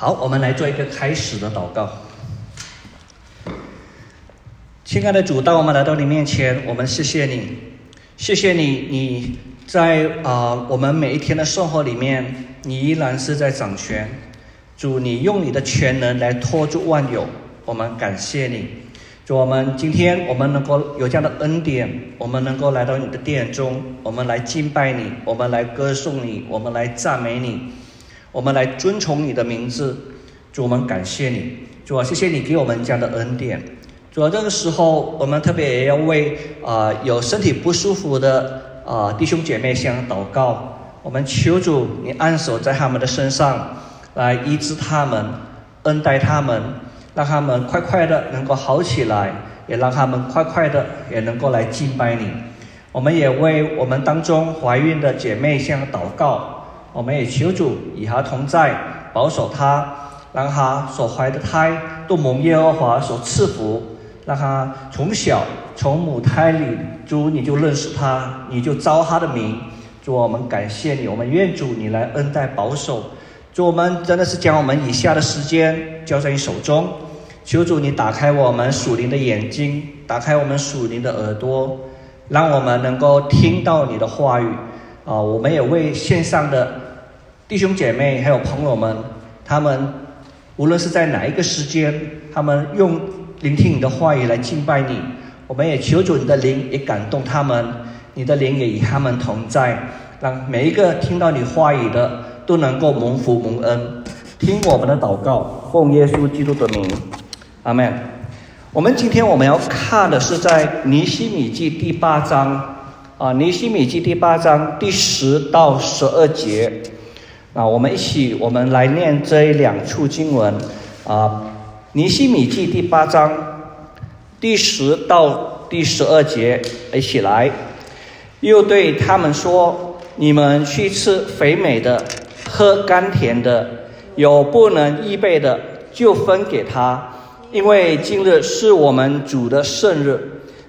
好，我们来做一个开始的祷告。亲爱的主，当我们来到你面前，我们谢谢你，谢谢你，你在啊我们每一天的生活里面，你依然是在掌权。主，你用你的全能来托住万有，我们感谢你。主，我们今天我们能够有这样的恩典，我们能够来到你的殿中，我们来敬拜你，我们来歌颂你，我们来赞美你。我们来尊崇你的名字，主，我们感谢你，主啊，谢谢你给我们这样的恩典。主啊，这个时候我们特别也要为啊有身体不舒服的啊弟兄姐妹向祷告。我们求主，你按手在他们的身上，来医治他们，恩待他们，让他们快快的能够好起来，也让他们快快的也能够来敬拜你。我们也为我们当中怀孕的姐妹向祷告。我们也求主与他同在，保守他，让他所怀的胎都蒙耶和华所赐福，让他从小从母胎里，主你就认识他，你就招他的名。主，我们感谢你，我们愿主你来恩待保守。主，我们真的是将我们以下的时间交在你手中，求主你打开我们属灵的眼睛，打开我们属灵的耳朵，让我们能够听到你的话语。啊，我们也为线上的弟兄姐妹还有朋友们，他们无论是在哪一个时间，他们用聆听你的话语来敬拜你。我们也求主你的灵也感动他们，你的灵也与他们同在，让每一个听到你话语的都能够蒙福蒙恩。听我们的祷告，奉耶稣基督的名，阿门。我们今天我们要看的是在尼希米记第八章。啊，尼西米记第八章第十到十二节，啊，我们一起我们来念这两处经文。啊，尼西米记第八章第十到第十二节，一起来。又对他们说：“你们去吃肥美的，喝甘甜的，有不能预备的，就分给他，因为今日是我们主的圣日，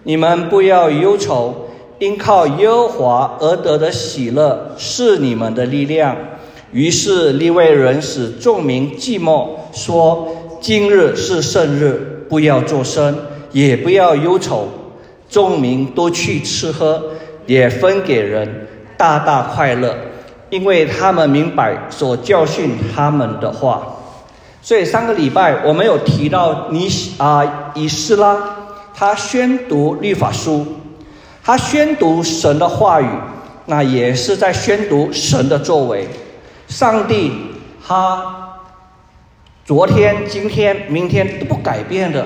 你们不要忧愁。”因靠耶和华而得的喜乐是你们的力量。于是利未人使众民寂寞，说：“今日是圣日，不要作声，也不要忧愁。”众民都去吃喝，也分给人，大大快乐，因为他们明白所教训他们的话。所以上个礼拜我们有提到尼啊以斯拉，他宣读律法书。他宣读神的话语，那也是在宣读神的作为。上帝他昨天、今天、明天都不改变的。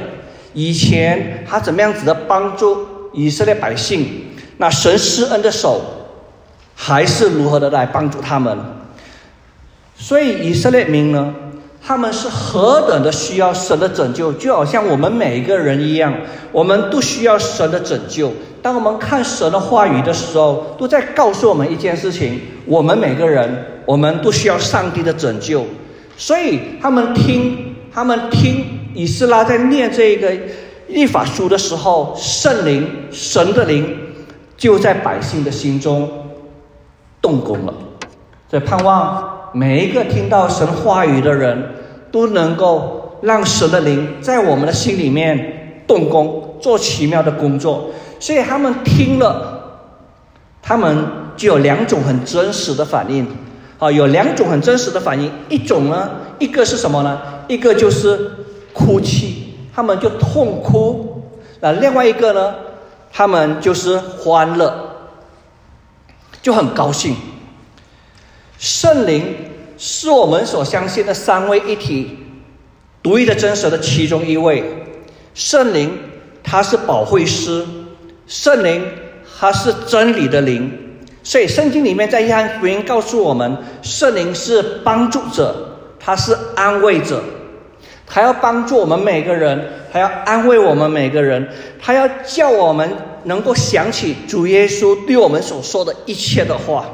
以前他怎么样子的帮助以色列百姓，那神施恩的手还是如何的来帮助他们。所以以色列民呢？他们是何等的需要神的拯救，就好像我们每一个人一样，我们都需要神的拯救。当我们看神的话语的时候，都在告诉我们一件事情：我们每个人，我们都需要上帝的拯救。所以他们听，他们听以斯拉在念这个律法书的时候，圣灵、神的灵就在百姓的心中动工了。所以盼望。每一个听到神话语的人，都能够让神的灵在我们的心里面动工，做奇妙的工作。所以他们听了，他们就有两种很真实的反应。啊，有两种很真实的反应。一种呢，一个是什么呢？一个就是哭泣，他们就痛哭。那另外一个呢，他们就是欢乐，就很高兴。圣灵是我们所相信的三位一体、独一的真实的其中一位。圣灵他是保惠师，圣灵他是真理的灵。所以圣经里面在约翰福音告诉我们，圣灵是帮助者，他是安慰者，他要帮助我们每个人，他要安慰我们每个人，他要叫我们能够想起主耶稣对我们所说的一切的话。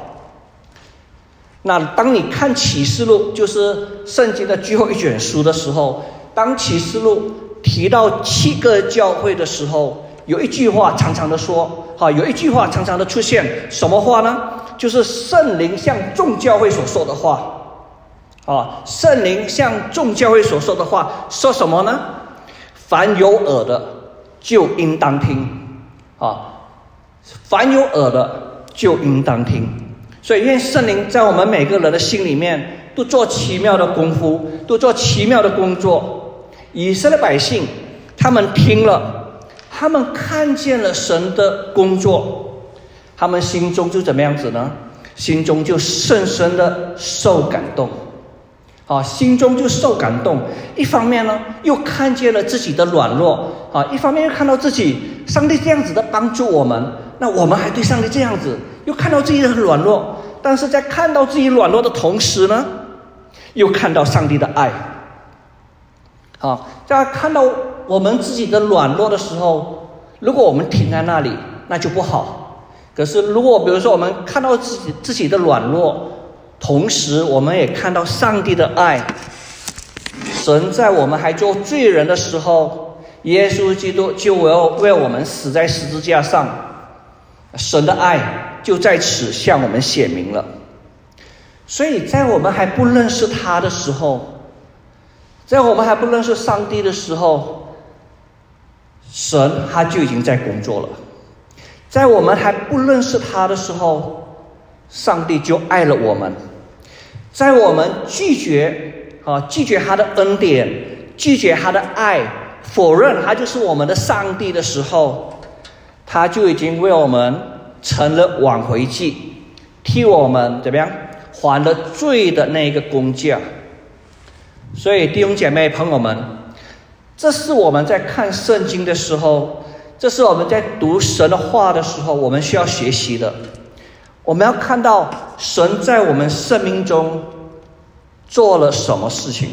那当你看启示录，就是圣经的最后一卷书的时候，当启示录提到七个教会的时候，有一句话常常的说，哈，有一句话常常的出现，什么话呢？就是圣灵向众教会所说的话。啊，圣灵向众教会所说的话说什么呢？凡有耳的就应当听，啊，凡有耳的就应当听。所以，愿圣灵在我们每个人的心里面都做奇妙的功夫，都做奇妙的工作。以色列百姓，他们听了，他们看见了神的工作，他们心中就怎么样子呢？心中就深深的受感动，啊，心中就受感动。一方面呢，又看见了自己的软弱，啊，一方面又看到自己上帝这样子的帮助我们，那我们还对上帝这样子，又看到自己的软弱。但是在看到自己软弱的同时呢，又看到上帝的爱。啊，在看到我们自己的软弱的时候，如果我们停在那里，那就不好。可是，如果比如说我们看到自己自己的软弱，同时我们也看到上帝的爱，神在我们还做罪人的时候，耶稣基督就要为我们死在十字架上，神的爱就在此向我们显明了。所以在我们还不认识他的时候，在我们还不认识上帝的时候，神他就已经在工作了。在我们还不认识他的时候，上帝就爱了我们；在我们拒绝啊拒绝他的恩典、拒绝他的爱、否认他就是我们的上帝的时候，他就已经为我们成了挽回祭，替我们怎么样还了罪的那一个工价。所以弟兄姐妹朋友们，这是我们在看圣经的时候。这是我们在读神的话的时候，我们需要学习的。我们要看到神在我们生命中做了什么事情。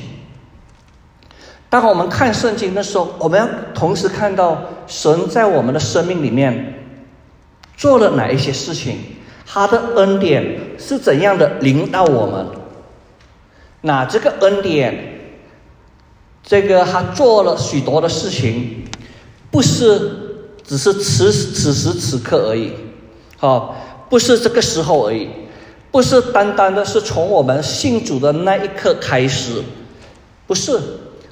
当我们看圣经的时候，我们要同时看到神在我们的生命里面做了哪一些事情，他的恩典是怎样的领到我们。那这个恩典，这个他做了许多的事情，不是。只是此此时此刻而已，好，不是这个时候而已，不是单单的是从我们信主的那一刻开始，不是，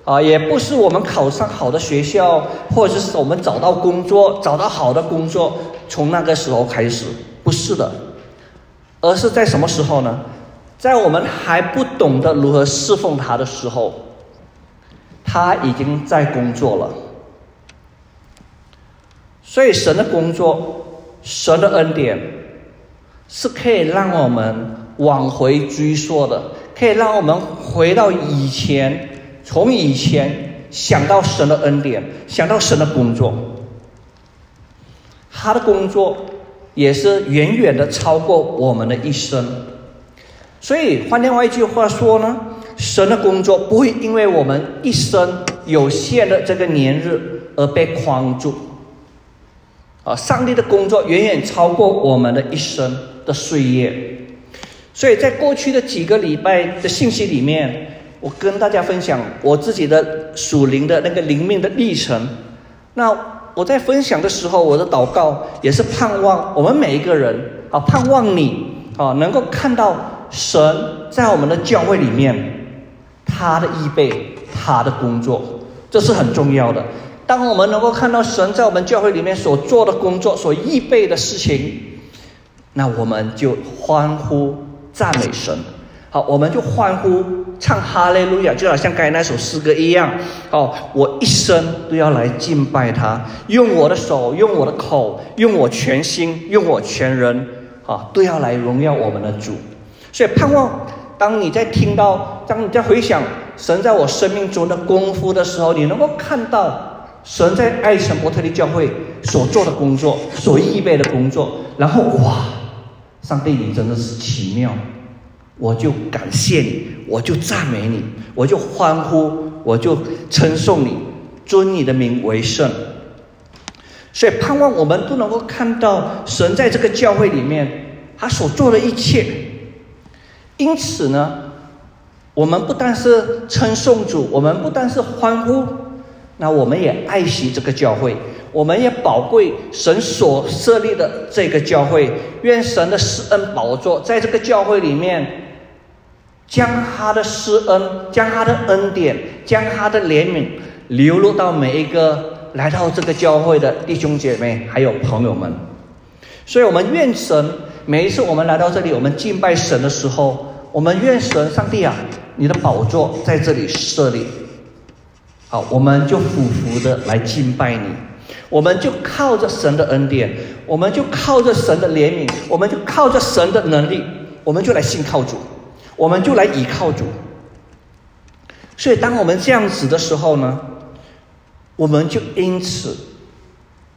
啊，也不是我们考上好的学校，或者是我们找到工作，找到好的工作，从那个时候开始，不是的，而是在什么时候呢？在我们还不懂得如何侍奉他的时候，他已经在工作了。所以，神的工作，神的恩典，是可以让我们往回追溯的，可以让我们回到以前，从以前想到神的恩典，想到神的工作。他的工作也是远远的超过我们的一生。所以，换另外一句话说呢，神的工作不会因为我们一生有限的这个年日而被框住。啊，上帝的工作远远超过我们的一生的岁月，所以在过去的几个礼拜的信息里面，我跟大家分享我自己的属灵的那个灵命的历程。那我在分享的时候，我的祷告也是盼望我们每一个人啊，盼望你啊，能够看到神在我们的教会里面他的预备，他的工作，这是很重要的。当我们能够看到神在我们教会里面所做的工作、所预备的事情，那我们就欢呼赞美神。好，我们就欢呼唱哈利路亚，就好像刚才那首诗歌一样。哦，我一生都要来敬拜他，用我的手，用我的口，用我全心，用我全人，啊，都要来荣耀我们的主。所以盼望，当你在听到，当你在回想神在我生命中的功夫的时候，你能够看到。神在爱神伯特利教会所做的工作，所预备的工作，然后哇，上帝你真的是奇妙，我就感谢你，我就赞美你，我就欢呼，我就称颂你，尊你的名为圣。所以盼望我们都能够看到神在这个教会里面他所做的一切。因此呢，我们不但是称颂主，我们不但是欢呼。那我们也爱惜这个教会，我们也宝贵神所设立的这个教会。愿神的施恩宝座在这个教会里面将他的施恩、将他的恩典、将他的怜悯流露到每一个来到这个教会的弟兄姐妹还有朋友们。所以，我们愿神每一次我们来到这里，我们敬拜神的时候，我们愿神上帝啊，你的宝座在这里设立。好，我们就俯伏的来敬拜你，我们就靠着神的恩典，我们就靠着神的怜悯，我们就靠着神的能力，我们就来信靠主，我们就来倚靠主。所以，当我们这样子的时候呢，我们就因此，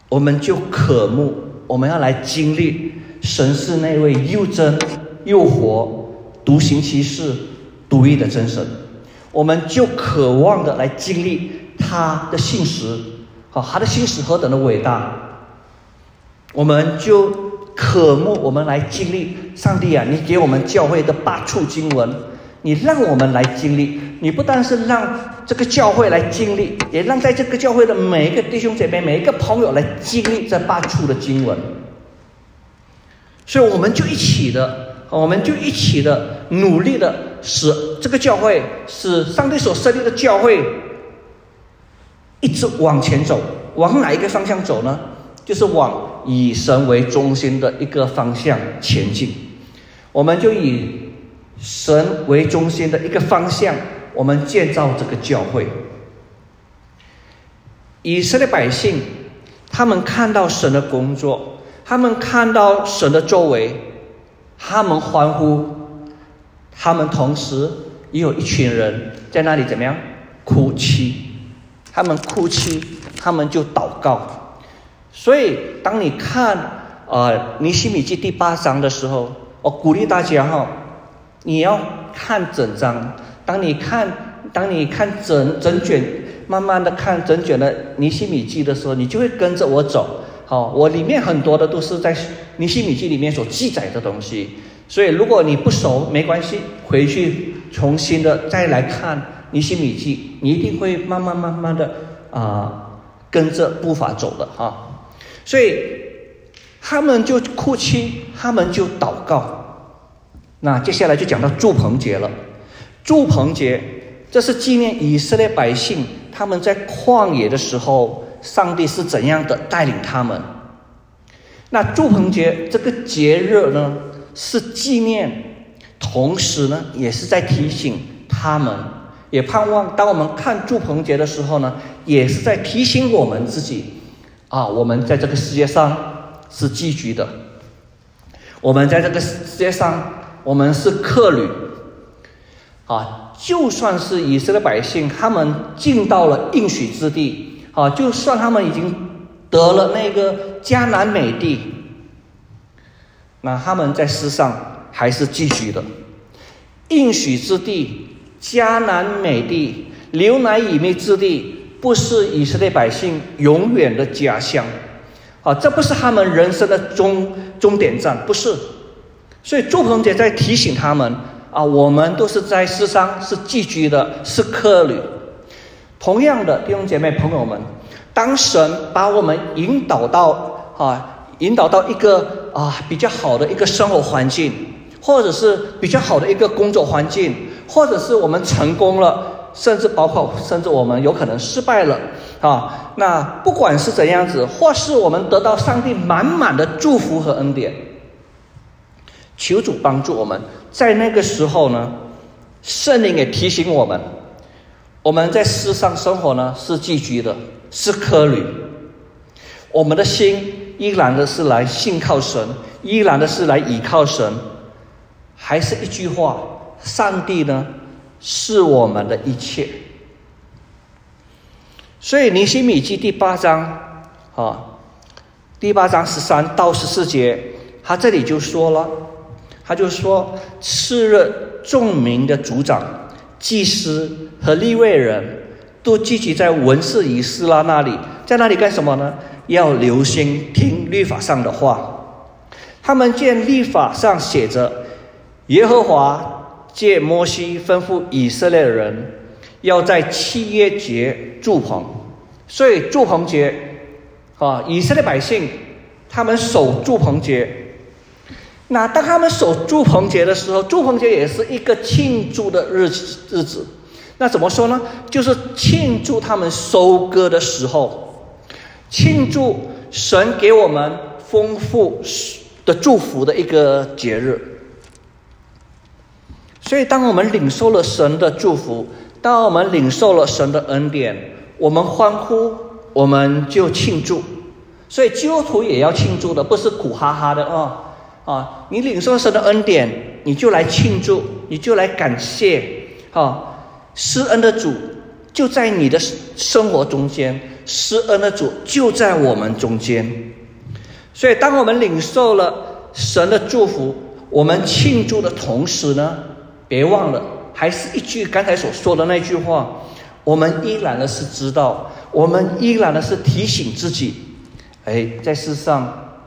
我们就渴慕。我们要来经历神是那位又真又活、独行其事、独一的真神，我们就渴望的来经历他的信实，好，他的信实何等的伟大，我们就渴慕我们来经历上帝啊！你给我们教会的八处经文，你让我们来经历，你不但是让这个教会来经历，也让在这个教会的每一个弟兄姐妹、每一个朋友来经历这八处的经文。所以我们就一起的，我们就一起的努力的，使这个教会，使上帝所设立的教会，一直往前走。往哪一个方向走呢？就是往以神为中心的一个方向前进。我们就以神为中心的一个方向，我们建造这个教会。以色列百姓，他们看到神的工作。他们看到神的作为，他们欢呼，他们同时也有一群人在那里怎么样哭泣？他们哭泣，他们就祷告。所以，当你看呃尼西米记第八章的时候，我鼓励大家哈，你要看整章。当你看，当你看整整卷，慢慢的看整卷的尼西米记的时候，你就会跟着我走。好，我里面很多的都是在尼西米记里面所记载的东西，所以如果你不熟没关系，回去重新的再来看尼西米记，你一定会慢慢慢慢的啊跟着步伐走的哈。所以他们就哭泣，他们就祷告。那接下来就讲到祝棚节了。祝棚节，这是纪念以色列百姓他们在旷野的时候。上帝是怎样的带领他们？那祝棚节这个节日呢，是纪念，同时呢，也是在提醒他们，也盼望当我们看祝棚节的时候呢，也是在提醒我们自己啊，我们在这个世界上是寄居的，我们在这个世界上，我们是客旅啊，就算是以色列百姓，他们进到了应许之地。啊，就算他们已经得了那个迦南美地，那他们在世上还是寄居的。应许之地、迦南美地、流奶与蜜之地，不是以色列百姓永远的家乡。啊，这不是他们人生的终终点站，不是。所以祝鹏姐在提醒他们啊，我们都是在世上是寄居的，是客旅。同样的弟兄姐妹朋友们，当神把我们引导到啊，引导到一个啊比较好的一个生活环境，或者是比较好的一个工作环境，或者是我们成功了，甚至包括甚至我们有可能失败了啊，那不管是怎样子，或是我们得到上帝满满的祝福和恩典，求主帮助我们，在那个时候呢，圣灵也提醒我们。我们在世上生活呢，是寄居的，是客旅。我们的心依然的是来信靠神，依然的是来倚靠神。还是一句话，上帝呢，是我们的一切。所以尼西米记第八章啊，第八章十三到十四节，他这里就说了，他就说，次日众民的族长。祭司和立位人都聚集在文士以斯拉那里，在那里干什么呢？要留心听律法上的话。他们见律法上写着，耶和华借摩西吩咐以色列人要在七月节祝棚，所以祝棚节啊，以色列百姓他们守祝棚节，那当他们守祝棚节的时候，祝棚节也是一个庆祝的日日子。那怎么说呢？就是庆祝他们收割的时候，庆祝神给我们丰富的祝福的一个节日。所以，当我们领受了神的祝福，当我们领受了神的恩典，我们欢呼，我们就庆祝。所以，基督徒也要庆祝的，不是苦哈哈的啊啊！你领受神的恩典，你就来庆祝，你就来感谢啊！施恩的主就在你的生活中间，施恩的主就在我们中间。所以，当我们领受了神的祝福，我们庆祝的同时呢，别忘了，还是一句刚才所说的那句话：我们依然的是知道，我们依然的是提醒自己，哎，在世上，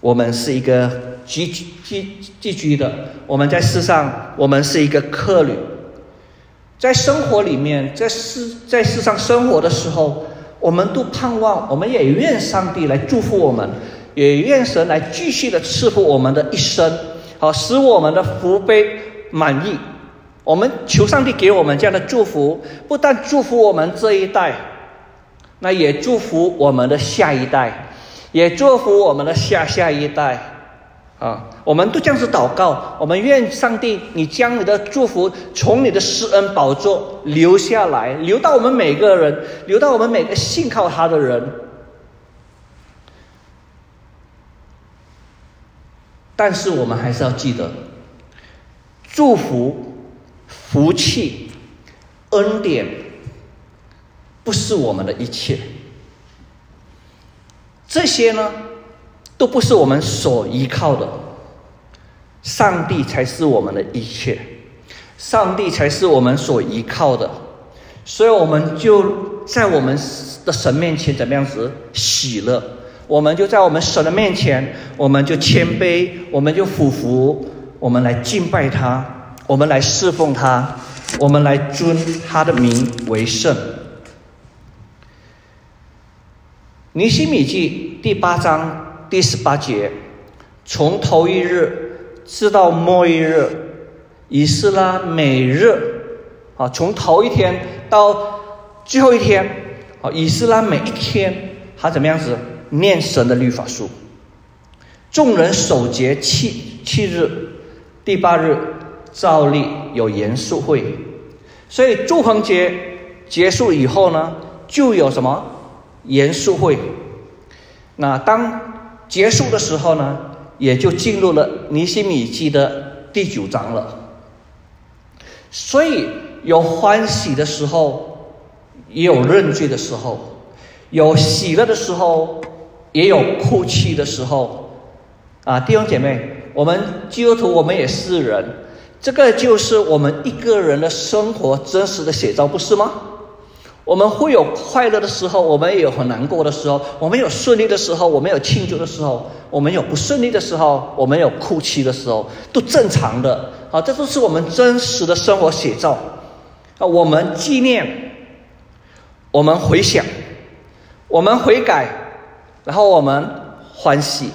我们是一个寄寄寄居的，我们在世上，我们是一个客旅。在生活里面，在世在世上生活的时候，我们都盼望，我们也愿上帝来祝福我们，也愿神来继续的赐福我们的一生，好使我们的福杯满意。我们求上帝给我们这样的祝福，不但祝福我们这一代，那也祝福我们的下一代，也祝福我们的下下一代。啊，我们都这样子祷告，我们愿上帝，你将你的祝福从你的施恩宝座留下来，留到我们每个人，留到我们每个信靠他的人。但是我们还是要记得，祝福、福气、恩典，不是我们的一切。这些呢？都不是我们所依靠的，上帝才是我们的一切，上帝才是我们所依靠的，所以我们就在我们的神面前怎么样子喜乐，我们就在我们神的面前，我们就谦卑，我们就俯伏，我们来敬拜他，我们来侍奉他，我们来尊他的名为圣。尼西米记第八章。第十八节，从头一日直到末一日，以斯拉每日啊，从头一天到最后一天啊，以斯拉每一天他怎么样子念神的律法书？众人守节七七日，第八日照例有严肃会，所以祝棚节结束以后呢，就有什么严肃会？那当。结束的时候呢，也就进入了尼西米记的第九章了。所以有欢喜的时候，也有认罪的时候；有喜乐的时候，也有哭泣的时候。啊，弟兄姐妹，我们基督徒，我们也是人，这个就是我们一个人的生活真实的写照，不是吗？我们会有快乐的时候，我们也有很难过的时候；我们有顺利的时候，我们有庆祝的时候；我们有不顺利的时候，我们有哭泣的时候，都正常的。啊，这都是我们真实的生活写照。啊，我们纪念，我们回想，我们悔改，然后我们欢喜。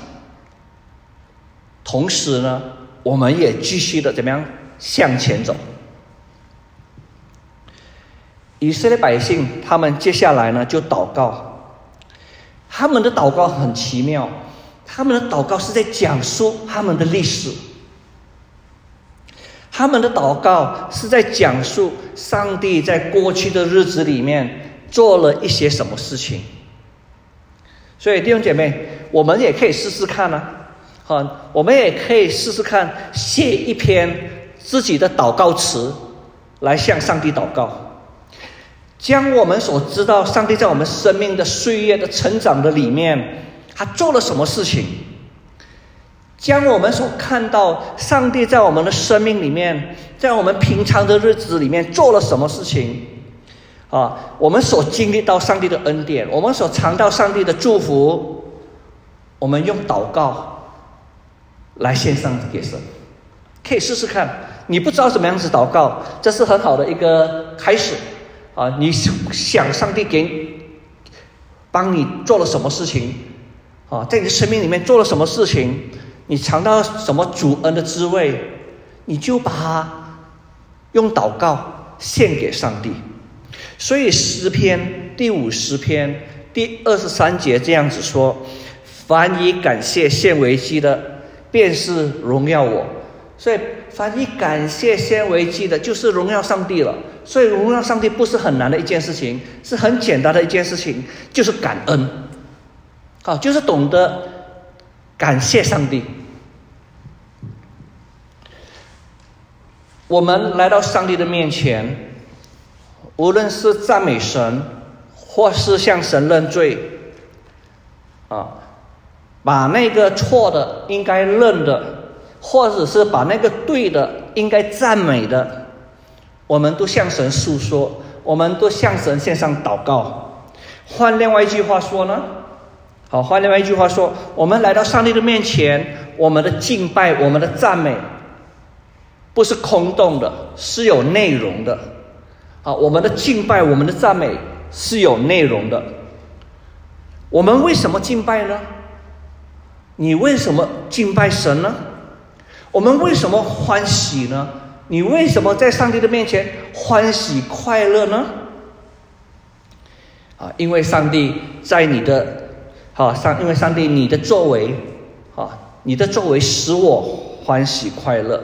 同时呢，我们也继续的怎么样向前走。以色列百姓，他们接下来呢就祷告，他们的祷告很奇妙，他们的祷告是在讲述他们的历史，他们的祷告是在讲述上帝在过去的日子里面做了一些什么事情。所以弟兄姐妹，我们也可以试试看呢，好，我们也可以试试看写一篇自己的祷告词，来向上帝祷告。将我们所知道，上帝在我们生命的岁月的成长的里面，他做了什么事情？将我们所看到，上帝在我们的生命里面，在我们平常的日子里面做了什么事情？啊，我们所经历到上帝的恩典，我们所尝到上帝的祝福，我们用祷告来献上给神，可以试试看。你不知道怎么样子祷告，这是很好的一个开始。啊，你想上帝给帮你做了什么事情？啊，在你的生命里面做了什么事情？你尝到什么主恩的滋味，你就把它用祷告献给上帝。所以诗篇第五十篇第二十三节这样子说：“凡以感谢献为祭的，便是荣耀我。”所以凡以感谢先为祭的，就是荣耀上帝了。所以荣耀上帝不是很难的一件事情，是很简单的一件事情，就是感恩。好，就是懂得感谢上帝。我们来到上帝的面前，无论是赞美神，或是向神认罪，啊，把那个错的应该认的，或者是把那个对的应该赞美的，我们都向神诉说，我们都向神献上祷告。换另外一句话说呢？好，换另外一句话说，我们来到上帝的面前，我们的敬拜，我们的赞美。不是空洞的，是有内容的。啊，我们的敬拜，我们的赞美是有内容的。我们为什么敬拜呢？你为什么敬拜神呢？我们为什么欢喜呢？你为什么在上帝的面前欢喜快乐呢？啊，因为上帝在你的，啊上，因为上帝你的作为，啊，你的作为使我欢喜快乐。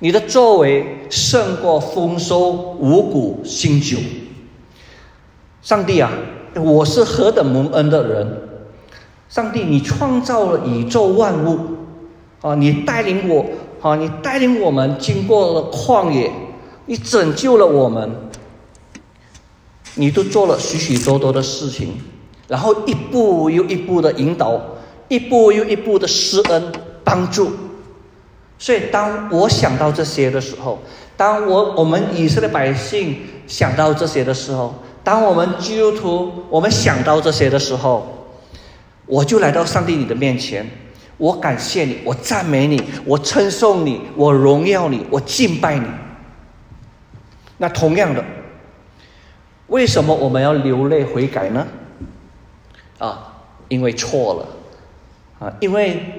你的作为胜过丰收五谷新酒。上帝啊，我是何等蒙恩的人！上帝，你创造了宇宙万物，啊，你带领我，啊，你带领我们经过了旷野，你拯救了我们，你都做了许许多多的事情，然后一步又一步的引导，一步又一步的施恩帮助。所以，当我想到这些的时候，当我我们以色列百姓想到这些的时候，当我们基督徒我们想到这些的时候，我就来到上帝你的面前，我感谢你，我赞美你，我称颂你，我荣耀你，我敬拜你。那同样的，为什么我们要流泪悔改呢？啊，因为错了，啊，因为。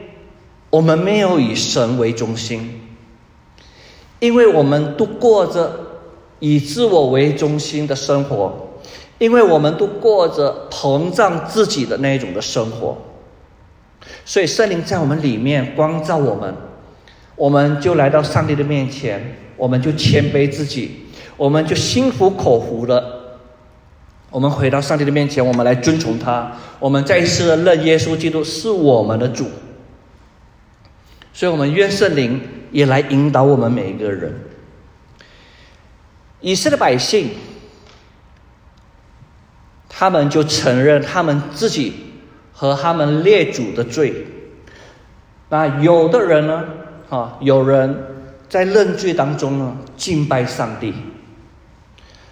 我们没有以神为中心，因为我们都过着以自我为中心的生活，因为我们都过着膨胀自己的那一种的生活，所以圣灵在我们里面光照我们，我们就来到上帝的面前，我们就谦卑自己，我们就心服口服的，我们回到上帝的面前，我们来遵从他，我们再一次的认耶稣基督是我们的主。所以，我们愿圣灵也来引导我们每一个人。以色列百姓，他们就承认他们自己和他们列祖的罪。那有的人呢，啊，有人在认罪当中呢，敬拜上帝。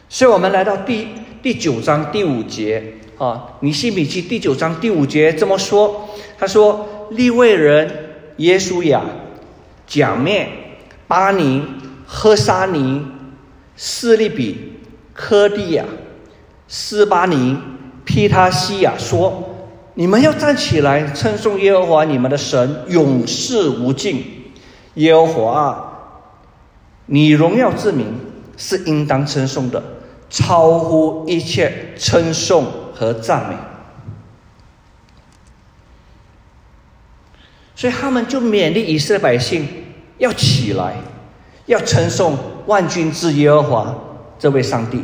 所以我们来到第第九章第五节，啊，尼西米记第九章第五节这么说，他说：立位人。耶稣亚、假面、巴尼、赫沙尼、斯利比、科蒂亚、斯巴尼、皮塔西亚说：“你们要站起来，称颂耶和华你们的神，永世无尽。耶和华，你荣耀之名是应当称颂的，超乎一切称颂和赞美。”所以他们就勉励以色列百姓要起来，要称颂万军之耶和华这位上帝。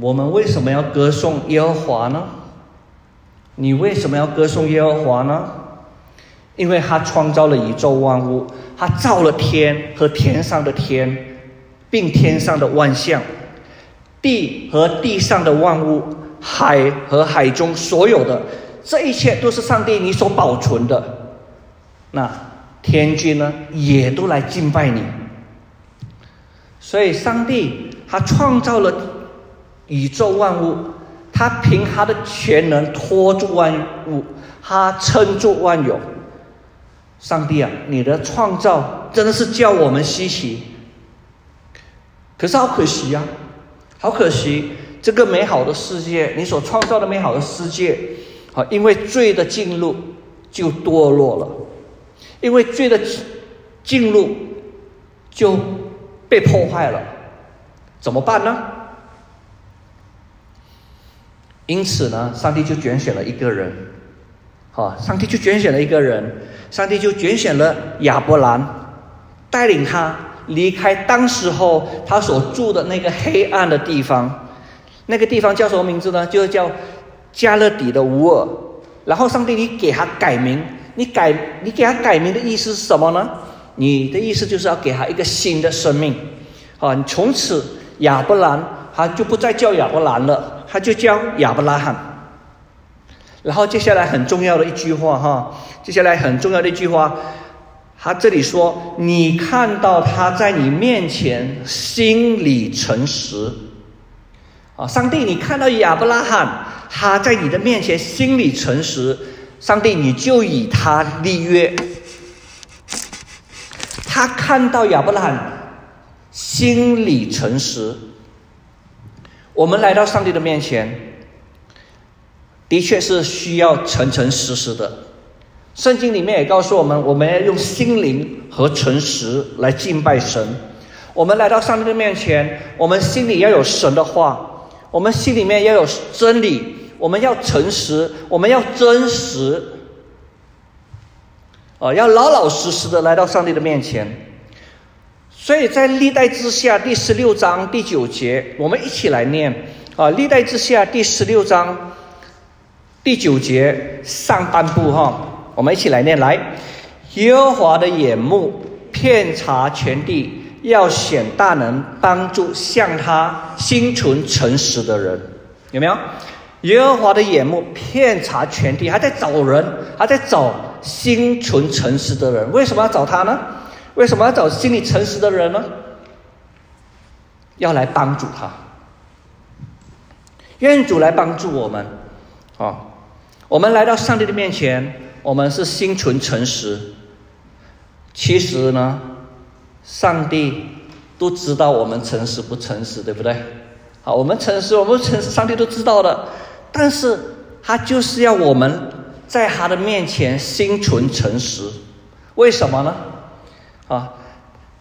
我们为什么要歌颂耶和华呢？你为什么要歌颂耶和华呢？因为他创造了宇宙万物，他造了天和天上的天，并天上的万象，地和地上的万物，海和海中所有的。这一切都是上帝你所保存的，那天君呢也都来敬拜你。所以，上帝他创造了宇宙万物，他凭他的全能托住万物，他撑住万有。上帝啊，你的创造真的是叫我们稀奇。可是好可惜呀，好可惜，这个美好的世界，你所创造的美好的世界。啊，因为罪的进入，就堕落了，因为罪的进入就被破坏了，怎么办呢？因此呢，上帝就拣选了一个人，好，上帝就拣选了一个人，上帝就拣选了亚伯兰，带领他离开当时候他所住的那个黑暗的地方，那个地方叫什么名字呢？就叫加勒底的乌尔。然后上帝，你给他改名，你改，你给他改名的意思是什么呢？你的意思就是要给他一个新的生命，啊，从此亚伯兰他就不再叫亚伯兰了。他就叫亚伯拉罕，然后接下来很重要的一句话哈，接下来很重要的一句话，他这里说：“你看到他在你面前心里诚实，啊，上帝，你看到亚伯拉罕他在你的面前心里诚实，上帝你就以他立约。他看到亚伯拉罕心里诚实。”我们来到上帝的面前，的确是需要诚诚实实的。圣经里面也告诉我们，我们要用心灵和诚实来敬拜神。我们来到上帝的面前，我们心里要有神的话，我们心里面要有真理，我们要诚实，我们要真实，啊，要老老实实的来到上帝的面前。所以在历代之下第十六章第九节，我们一起来念啊！历代之下第十六章第九节上半部哈，我们一起来念来。耶和华的眼目遍察全地，要显大能，帮助向他心存诚实的人，有没有？耶和华的眼目遍察全地，还在找人，还在找心存诚实的人。为什么要找他呢？为什么要找心里诚实的人呢？要来帮助他，愿主来帮助我们啊！我们来到上帝的面前，我们是心存诚实。其实呢，上帝都知道我们诚实不诚实，对不对？好，我们诚实，我们诚实，上帝都知道的。但是他就是要我们在他的面前心存诚实，为什么呢？啊，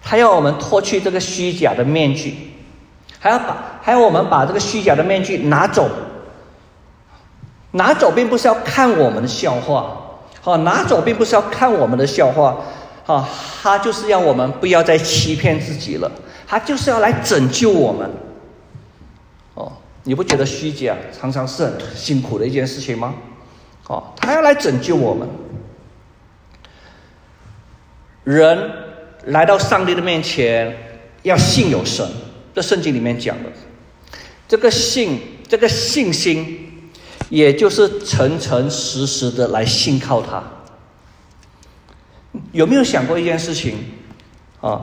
他要我们脱去这个虚假的面具，还要把还要我们把这个虚假的面具拿走。拿走并不是要看我们的笑话，好，拿走并不是要看我们的笑话，好，他就是要我们不要再欺骗自己了，他就是要来拯救我们。哦，你不觉得虚假常常是很辛苦的一件事情吗？哦，他要来拯救我们，人。来到上帝的面前，要信有神。这圣经里面讲的，这个信，这个信心，也就是诚诚实实的来信靠他。有没有想过一件事情啊？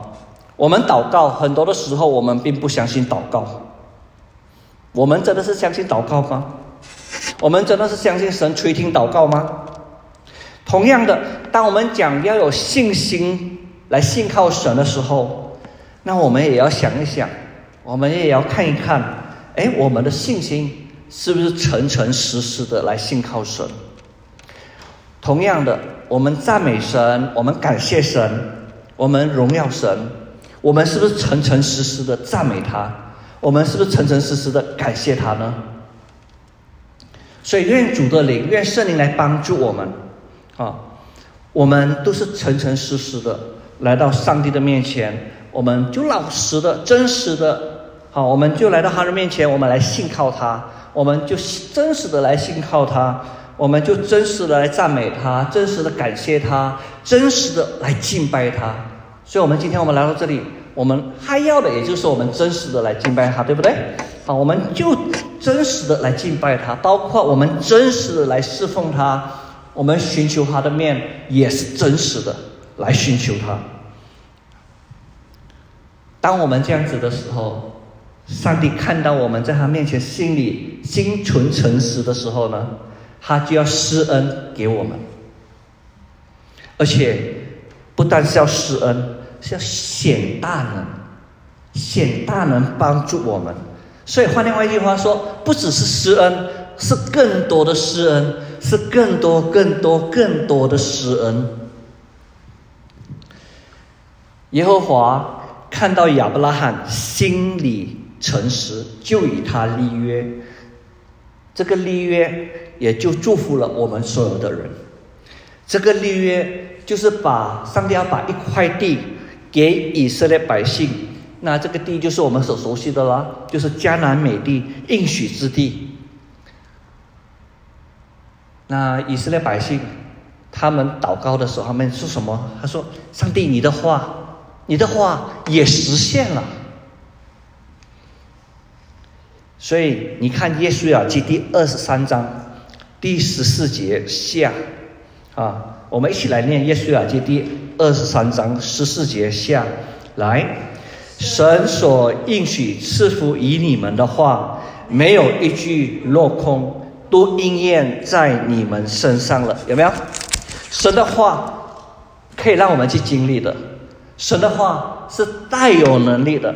我们祷告很多的时候，我们并不相信祷告。我们真的是相信祷告吗？我们真的是相信神垂听祷告吗？同样的，当我们讲要有信心。来信靠神的时候，那我们也要想一想，我们也要看一看，哎，我们的信心是不是诚诚实实的来信靠神？同样的，我们赞美神，我们感谢神，我们荣耀神，我们是不是诚诚实实的赞美他？我们是不是诚诚实实的感谢他呢？所以，愿主的灵，愿圣灵来帮助我们，啊，我们都是诚诚实实的。来到上帝的面前，我们就老实的、真实的，好，我们就来到他的面前，我们来信靠他，我们就真实的来信靠他，我们就真实的来赞美他，真实的感谢他，真实的来敬拜他。所以，我们今天我们来到这里，我们还要的，也就是我们真实的来敬拜他，对不对？好，我们就真实的来敬拜他，包括我们真实的来侍奉他，我们寻求他的面也是真实的来寻求他。当我们这样子的时候，上帝看到我们在他面前心里心存诚实的时候呢，他就要施恩给我们，而且不但是要施恩，是要显大能，显大能帮助我们。所以换另外一句话说，不只是施恩，是更多的施恩，是更多、更多、更多的施恩。耶和华看到亚伯拉罕心里诚实，就与他立约。这个立约也就祝福了我们所有的人。这个立约就是把上帝要把一块地给以色列百姓，那这个地就是我们所熟悉的啦，就是迦南美地应许之地。那以色列百姓他们祷告的时候，他们说什么？他说：“上帝，你的话，你的话也实现了。”所以你看《耶稣亚记》第二十三章第十四节下，啊，我们一起来念《耶稣亚记》第二十三章十四节下来，神所应许赐福于你们的话，没有一句落空，都应验在你们身上了。有没有？神的话可以让我们去经历的，神的话是带有能力的。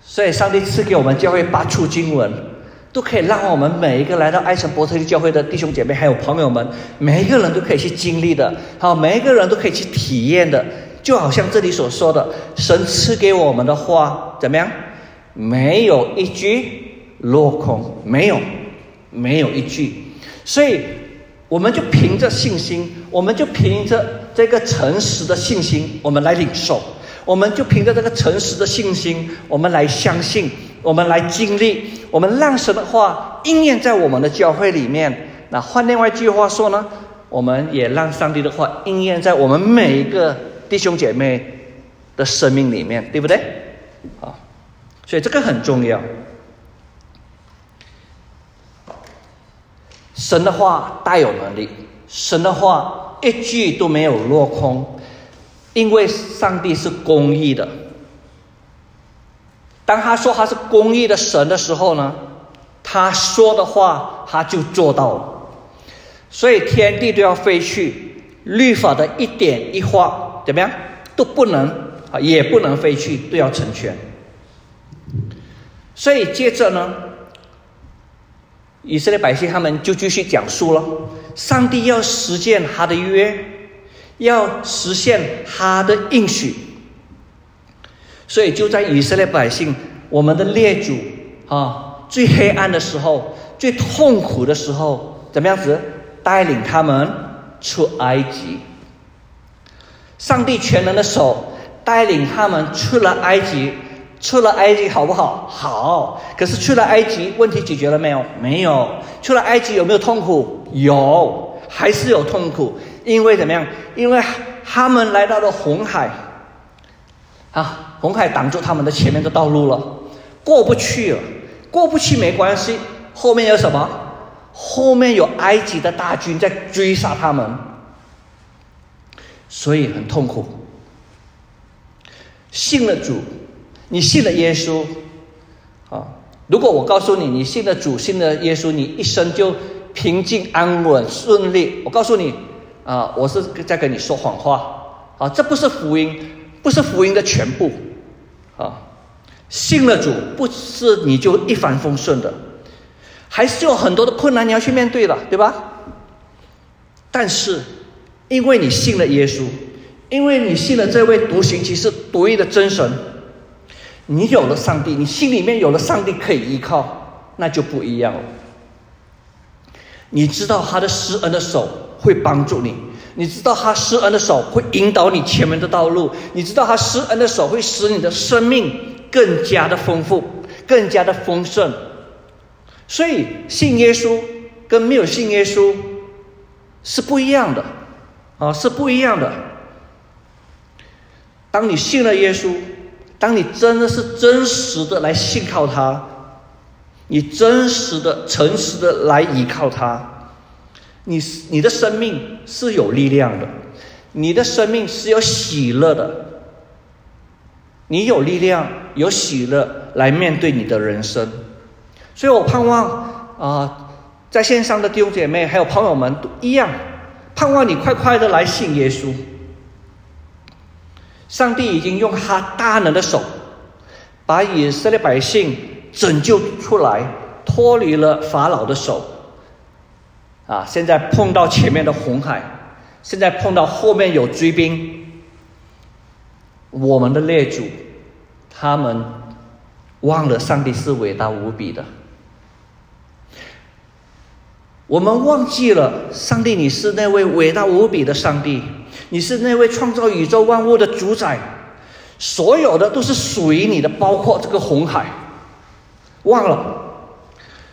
所以，上帝赐给我们教会八处经文，都可以让我们每一个来到爱城伯特利教会的弟兄姐妹还有朋友们，每一个人都可以去经历的，好，每一个人都可以去体验的。就好像这里所说的，神赐给我们的话怎么样？没有一句落空，没有，没有一句。所以，我们就凭着信心，我们就凭着这个诚实的信心，我们来领受。我们就凭着这个诚实的信心，我们来相信，我们来经历，我们让神的话应验在我们的教会里面。那换另外一句话说呢，我们也让上帝的话应验在我们每一个弟兄姐妹的生命里面，对不对？啊，所以这个很重要。神的话大有能力，神的话一句都没有落空。因为上帝是公义的，当他说他是公义的神的时候呢，他说的话他就做到了。所以天地都要飞去，律法的一点一画怎么样都不能啊，也不能飞去，都要成全。所以接着呢，以色列百姓他们就继续讲述了，上帝要实践他的约。要实现他的应许，所以就在以色列百姓，我们的列祖啊，最黑暗的时候、最痛苦的时候，怎么样子带领他们出埃及？上帝全能的手带领他们出了埃及，出了埃及好不好？好。可是去了埃及，问题解决了没有？没有。去了埃及有没有痛苦？有，还是有痛苦。因为怎么样？因为他们来到了红海，啊，红海挡住他们的前面的道路了，过不去了。过不去没关系，后面有什么？后面有埃及的大军在追杀他们，所以很痛苦。信了主，你信了耶稣，啊，如果我告诉你，你信了主，信了耶稣，你一生就平静安稳顺利，我告诉你。啊，我是在跟你说谎话，啊，这不是福音，不是福音的全部，啊，信了主不是你就一帆风顺的，还是有很多的困难你要去面对的，对吧？但是，因为你信了耶稣，因为你信了这位独行其是独一的真神，你有了上帝，你心里面有了上帝可以依靠，那就不一样了。你知道他的施恩的手。会帮助你，你知道他施恩的手会引导你前面的道路，你知道他施恩的手会使你的生命更加的丰富，更加的丰盛。所以信耶稣跟没有信耶稣是不一样的，啊，是不一样的。当你信了耶稣，当你真的是真实的来信靠他，你真实的、诚实的来依靠他。你你的生命是有力量的，你的生命是有喜乐的，你有力量、有喜乐来面对你的人生，所以我盼望啊，在线上的弟兄姐妹还有朋友们都一样，盼望你快快的来信耶稣。上帝已经用他大能的手，把以色列百姓拯救出来，脱离了法老的手。啊，现在碰到前面的红海，现在碰到后面有追兵，我们的列祖，他们忘了上帝是伟大无比的。我们忘记了，上帝，你是那位伟大无比的上帝，你是那位创造宇宙万物的主宰，所有的都是属于你的，包括这个红海，忘了，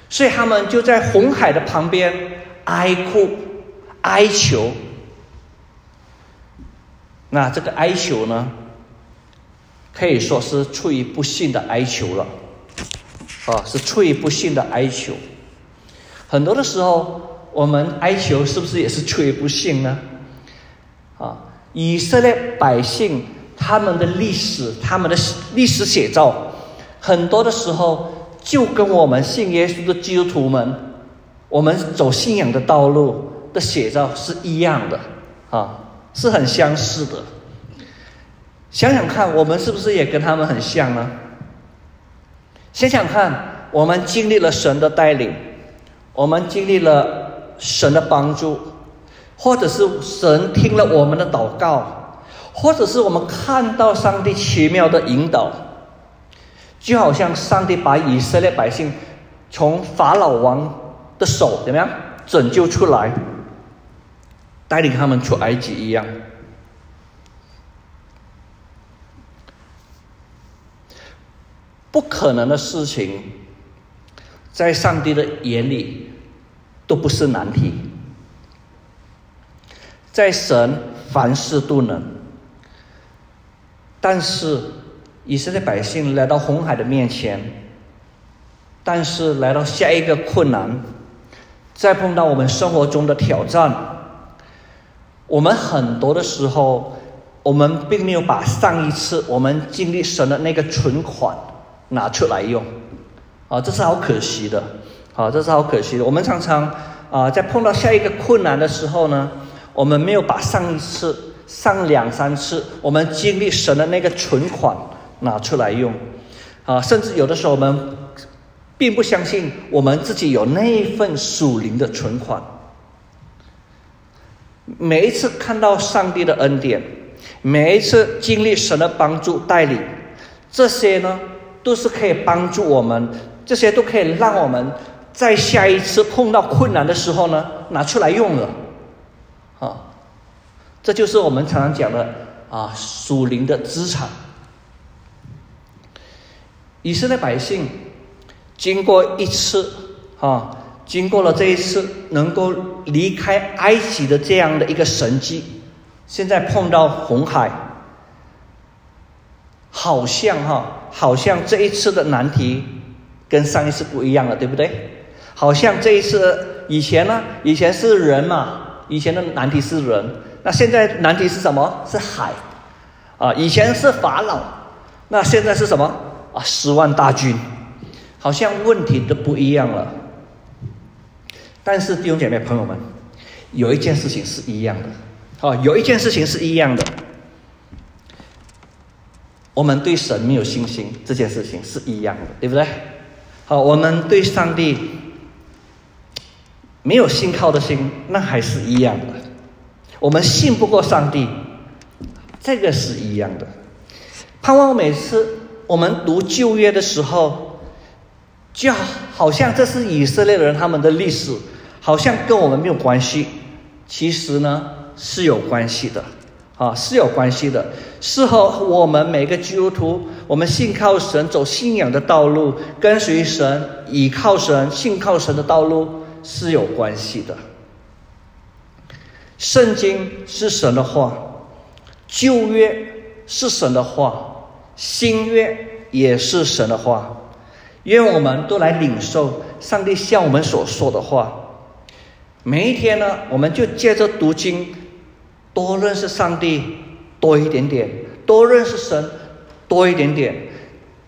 所以他们就在红海的旁边哀哭、哀求。那这个哀求呢，可以说是出于不幸的哀求了，啊，是出于不幸的哀求。很多的时候，我们哀求是不是也是出于不幸呢？啊，以色列百姓他们的历史，他们的历史写照，很多的时候就跟我们信耶稣的基督徒们，我们走信仰的道路的写照是一样的，啊，是很相似的。想想看，我们是不是也跟他们很像呢？想想看，我们经历了神的带领。我们经历了神的帮助，或者是神听了我们的祷告，或者是我们看到上帝奇妙的引导，就好像上帝把以色列百姓从法老王的手怎么样拯救出来，带领他们出埃及一样。不可能的事情，在上帝的眼里。都不是难题，在神凡事都能。但是以色列百姓来到红海的面前，但是来到下一个困难，再碰到我们生活中的挑战，我们很多的时候，我们并没有把上一次我们经历神的那个存款拿出来用，啊，这是好可惜的。啊，这是好可惜的。我们常常啊，在碰到下一个困难的时候呢，我们没有把上一次、上两三次我们经历神的那个存款拿出来用，啊，甚至有的时候我们并不相信我们自己有那一份属灵的存款。每一次看到上帝的恩典，每一次经历神的帮助带领，这些呢，都是可以帮助我们，这些都可以让我们。在下一次碰到困难的时候呢，拿出来用了，啊，这就是我们常常讲的啊属灵的资产。以色列百姓经过一次啊，经过了这一次能够离开埃及的这样的一个神迹，现在碰到红海，好像哈，好像这一次的难题跟上一次不一样了，对不对？好像这一次，以前呢，以前是人嘛，以前的难题是人，那现在难题是什么？是海，啊，以前是法老，那现在是什么？啊，十万大军，好像问题都不一样了。但是弟兄姐妹朋友们，有一件事情是一样的，啊，有一件事情是一样的，我们对神没有信心，这件事情是一样的，对不对？好，我们对上帝。没有信靠的心，那还是一样的。我们信不过上帝，这个是一样的。盼望每次我们读旧约的时候，就好像这是以色列人他们的历史，好像跟我们没有关系。其实呢，是有关系的，啊，是有关系的。是和我们每个基督徒，我们信靠神，走信仰的道路，跟随神，倚靠神，信靠神的道路。是有关系的。圣经是神的话，旧约是神的话，新约也是神的话。愿我们都来领受上帝向我们所说的话。每一天呢，我们就借着读经，多认识上帝多一点点，多认识神多一点点。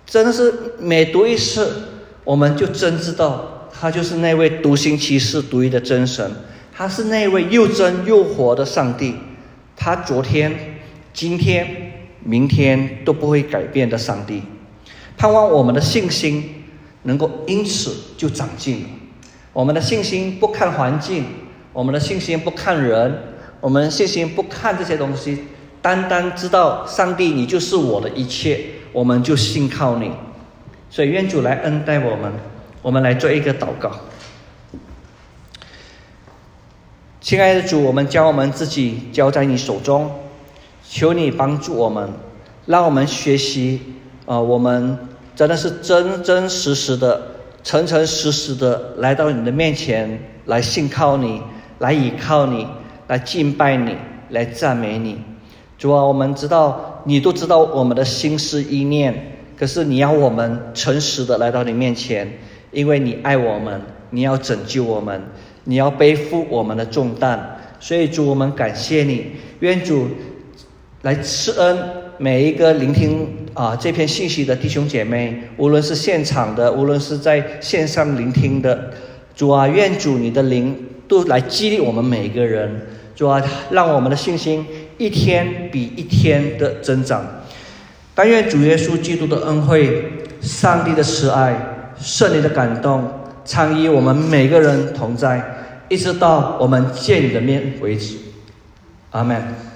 真的是每读一次，我们就真知道。他就是那位独行其事、独一的真神，他是那位又真又活的上帝，他昨天、今天、明天都不会改变的上帝。盼望我们的信心能够因此就长进，我们的信心不看环境，我们的信心不看人，我们信心不看这些东西，单单知道上帝，你就是我的一切，我们就信靠你。所以愿主来恩待我们，我们来做一个祷告。亲爱的主，我们将我们自己交在你手中，求你帮助我们，让我们学习啊，我们真的是真真实实的、诚诚实实的来到你的面前，来信靠你。来倚靠你，来敬拜你，来赞美你，主啊，我们知道你都知道我们的心思意念，可是你要我们诚实的来到你面前，因为你爱我们，你要拯救我们，你要背负我们的重担，所以主，我们感谢你，愿主来赐恩每一个聆听啊这篇信息的弟兄姐妹，无论是现场的，无论是在线上聆听的，主啊，愿主你的灵。都来激励我们每一个人，主啊，让我们的信心一天比一天的增长。但愿主耶稣基督的恩惠、上帝的慈爱、圣灵的感动，参与我们每个人同在，一直到我们见你的面为止。阿门。